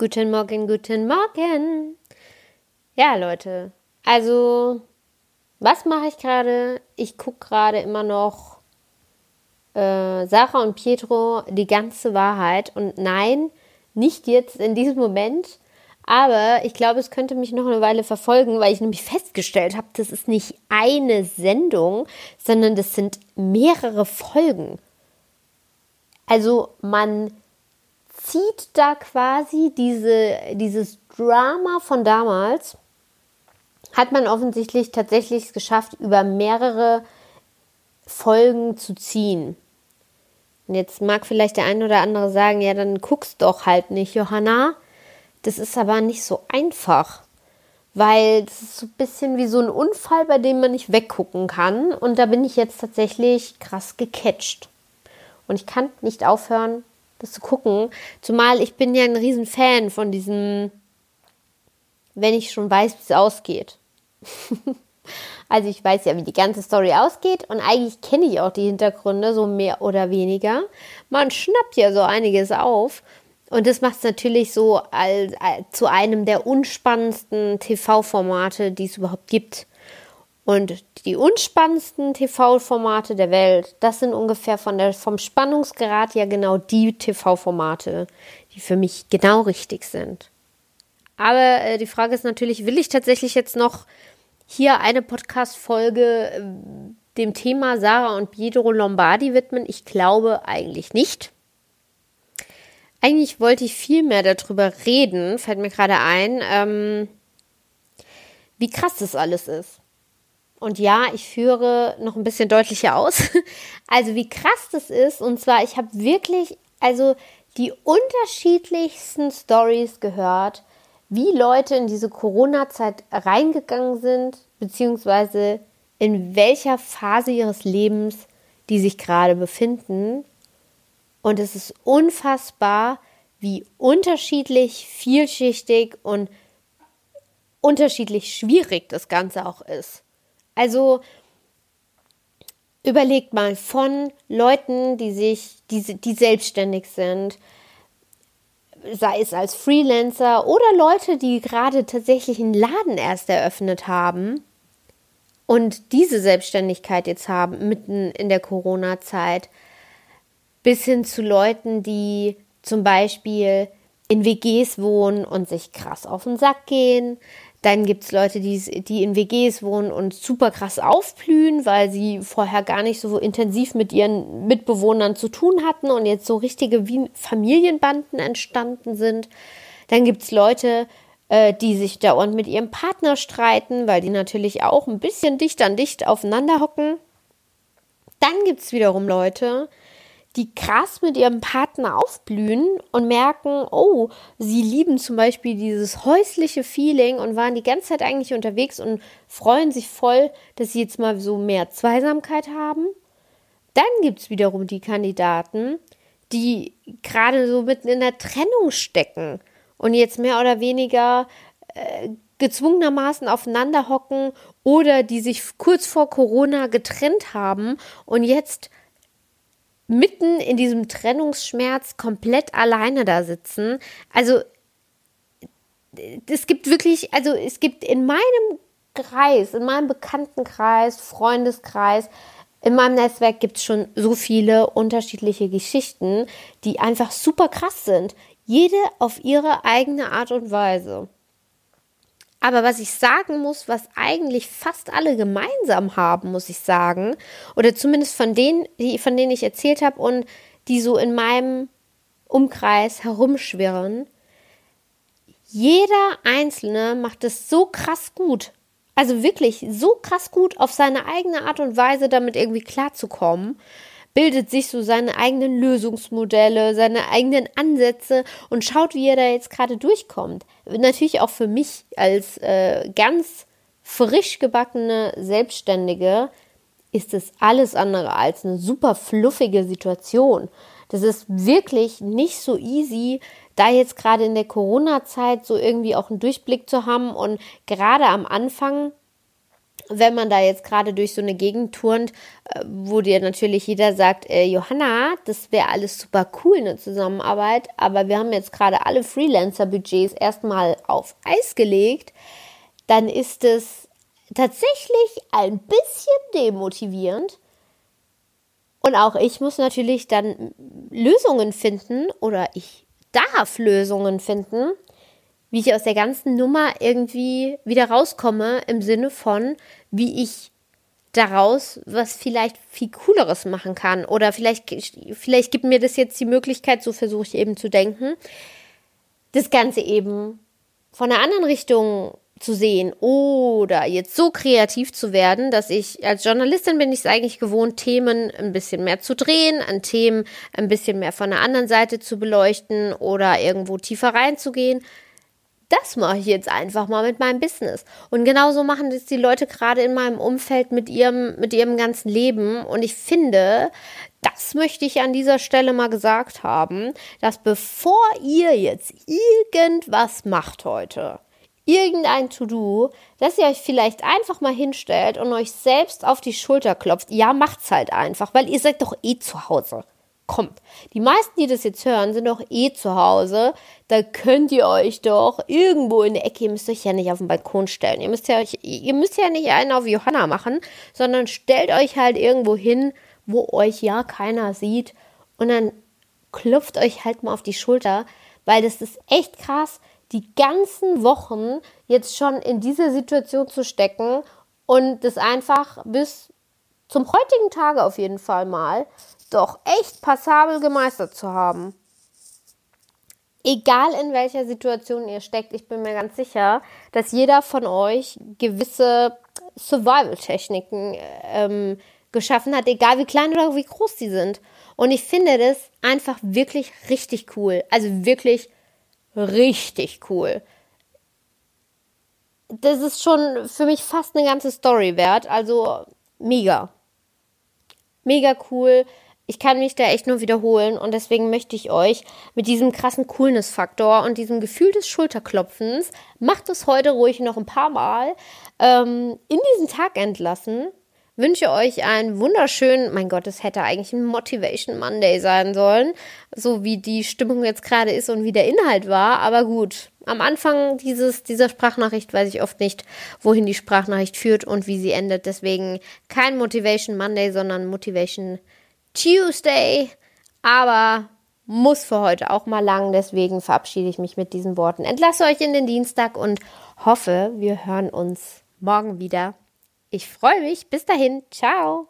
Guten Morgen, guten Morgen. Ja, Leute. Also, was mache ich gerade? Ich gucke gerade immer noch äh, Sarah und Pietro die ganze Wahrheit. Und nein, nicht jetzt in diesem Moment. Aber ich glaube, es könnte mich noch eine Weile verfolgen, weil ich nämlich festgestellt habe, das ist nicht eine Sendung, sondern das sind mehrere Folgen. Also man zieht da quasi diese, dieses Drama von damals, hat man offensichtlich tatsächlich geschafft, über mehrere Folgen zu ziehen. Und jetzt mag vielleicht der eine oder andere sagen, ja, dann guckst doch halt nicht, Johanna. Das ist aber nicht so einfach, weil das ist so ein bisschen wie so ein Unfall, bei dem man nicht weggucken kann. Und da bin ich jetzt tatsächlich krass gecatcht. Und ich kann nicht aufhören, das zu gucken. Zumal ich bin ja ein riesen Fan von diesem, wenn ich schon weiß, wie es ausgeht. also ich weiß ja, wie die ganze Story ausgeht und eigentlich kenne ich auch die Hintergründe so mehr oder weniger. Man schnappt ja so einiges auf und das macht es natürlich so als, als, zu einem der unspannendsten TV-Formate, die es überhaupt gibt. Und die unspannendsten TV-Formate der Welt, das sind ungefähr von der, vom Spannungsgrad ja genau die TV-Formate, die für mich genau richtig sind. Aber äh, die Frage ist natürlich, will ich tatsächlich jetzt noch hier eine Podcast-Folge äh, dem Thema Sarah und Pietro Lombardi widmen? Ich glaube eigentlich nicht. Eigentlich wollte ich viel mehr darüber reden, fällt mir gerade ein, ähm, wie krass das alles ist. Und ja, ich führe noch ein bisschen deutlicher aus. Also wie krass das ist. Und zwar, ich habe wirklich, also die unterschiedlichsten Stories gehört, wie Leute in diese Corona-Zeit reingegangen sind, beziehungsweise in welcher Phase ihres Lebens die sich gerade befinden. Und es ist unfassbar, wie unterschiedlich, vielschichtig und unterschiedlich schwierig das Ganze auch ist. Also überlegt mal von Leuten, die sich, die, die selbstständig sind, sei es als Freelancer oder Leute, die gerade tatsächlich einen Laden erst eröffnet haben und diese Selbstständigkeit jetzt haben, mitten in der Corona-Zeit, bis hin zu Leuten, die zum Beispiel in WGs wohnen und sich krass auf den Sack gehen, dann gibt es Leute, die, die in WGs wohnen und super krass aufblühen, weil sie vorher gar nicht so intensiv mit ihren Mitbewohnern zu tun hatten und jetzt so richtige Familienbanden entstanden sind. Dann gibt es Leute, äh, die sich dauernd mit ihrem Partner streiten, weil die natürlich auch ein bisschen dicht an dicht aufeinander hocken. Dann gibt es wiederum Leute, die krass mit ihrem Partner aufblühen und merken, oh, sie lieben zum Beispiel dieses häusliche Feeling und waren die ganze Zeit eigentlich unterwegs und freuen sich voll, dass sie jetzt mal so mehr Zweisamkeit haben. Dann gibt es wiederum die Kandidaten, die gerade so mitten in der Trennung stecken und jetzt mehr oder weniger äh, gezwungenermaßen aufeinander hocken oder die sich kurz vor Corona getrennt haben und jetzt mitten in diesem Trennungsschmerz komplett alleine da sitzen. Also es gibt wirklich, also es gibt in meinem Kreis, in meinem Bekanntenkreis, Freundeskreis, in meinem Netzwerk gibt es schon so viele unterschiedliche Geschichten, die einfach super krass sind. Jede auf ihre eigene Art und Weise. Aber was ich sagen muss, was eigentlich fast alle gemeinsam haben, muss ich sagen, oder zumindest von denen, die, von denen ich erzählt habe und die so in meinem Umkreis herumschwirren, jeder Einzelne macht es so krass gut. Also wirklich so krass gut auf seine eigene Art und Weise damit irgendwie klarzukommen bildet sich so seine eigenen Lösungsmodelle, seine eigenen Ansätze und schaut, wie er da jetzt gerade durchkommt. Natürlich auch für mich als äh, ganz frisch gebackene Selbstständige ist es alles andere als eine super fluffige Situation. Das ist wirklich nicht so easy, da jetzt gerade in der Corona-Zeit so irgendwie auch einen Durchblick zu haben und gerade am Anfang wenn man da jetzt gerade durch so eine Gegend turnt, äh, wo dir natürlich jeder sagt, äh, Johanna, das wäre alles super cool, eine Zusammenarbeit, aber wir haben jetzt gerade alle Freelancer-Budgets erstmal auf Eis gelegt, dann ist es tatsächlich ein bisschen demotivierend. Und auch ich muss natürlich dann Lösungen finden oder ich darf Lösungen finden, wie ich aus der ganzen Nummer irgendwie wieder rauskomme im Sinne von, wie ich daraus was vielleicht viel cooleres machen kann. Oder vielleicht vielleicht gibt mir das jetzt die Möglichkeit, so versuche ich eben zu denken, das Ganze eben von einer anderen Richtung zu sehen oder jetzt so kreativ zu werden, dass ich als Journalistin bin ich es eigentlich gewohnt, Themen ein bisschen mehr zu drehen, an Themen ein bisschen mehr von der anderen Seite zu beleuchten oder irgendwo tiefer reinzugehen das mache ich jetzt einfach mal mit meinem Business. Und genauso machen das die Leute gerade in meinem Umfeld mit ihrem, mit ihrem ganzen Leben. Und ich finde, das möchte ich an dieser Stelle mal gesagt haben, dass bevor ihr jetzt irgendwas macht heute, irgendein To-Do, dass ihr euch vielleicht einfach mal hinstellt und euch selbst auf die Schulter klopft. Ja, macht's halt einfach, weil ihr seid doch eh zu Hause kommt. Die meisten, die das jetzt hören, sind doch eh zu Hause. Da könnt ihr euch doch irgendwo in der Ecke, ihr müsst euch ja nicht auf den Balkon stellen. Ihr müsst ja, ihr müsst ja nicht einen auf Johanna machen, sondern stellt euch halt irgendwo hin, wo euch ja keiner sieht. Und dann klopft euch halt mal auf die Schulter, weil das ist echt krass, die ganzen Wochen jetzt schon in dieser Situation zu stecken und das einfach bis zum heutigen Tage auf jeden Fall mal doch echt passabel gemeistert zu haben. Egal in welcher Situation ihr steckt, ich bin mir ganz sicher, dass jeder von euch gewisse Survival-Techniken ähm, geschaffen hat, egal wie klein oder wie groß die sind. Und ich finde das einfach wirklich richtig cool. Also wirklich richtig cool. Das ist schon für mich fast eine ganze Story wert. Also mega. Mega cool ich kann mich da echt nur wiederholen und deswegen möchte ich euch mit diesem krassen Coolness-Faktor und diesem Gefühl des Schulterklopfens, macht es heute ruhig noch ein paar Mal, ähm, in diesen Tag entlassen. Wünsche euch einen wunderschönen, mein Gott, es hätte eigentlich ein Motivation Monday sein sollen, so wie die Stimmung jetzt gerade ist und wie der Inhalt war, aber gut. Am Anfang dieses, dieser Sprachnachricht weiß ich oft nicht, wohin die Sprachnachricht führt und wie sie endet. Deswegen kein Motivation Monday, sondern Motivation Monday. Tuesday, aber muss für heute auch mal lang. Deswegen verabschiede ich mich mit diesen Worten. Entlasse euch in den Dienstag und hoffe, wir hören uns morgen wieder. Ich freue mich. Bis dahin. Ciao.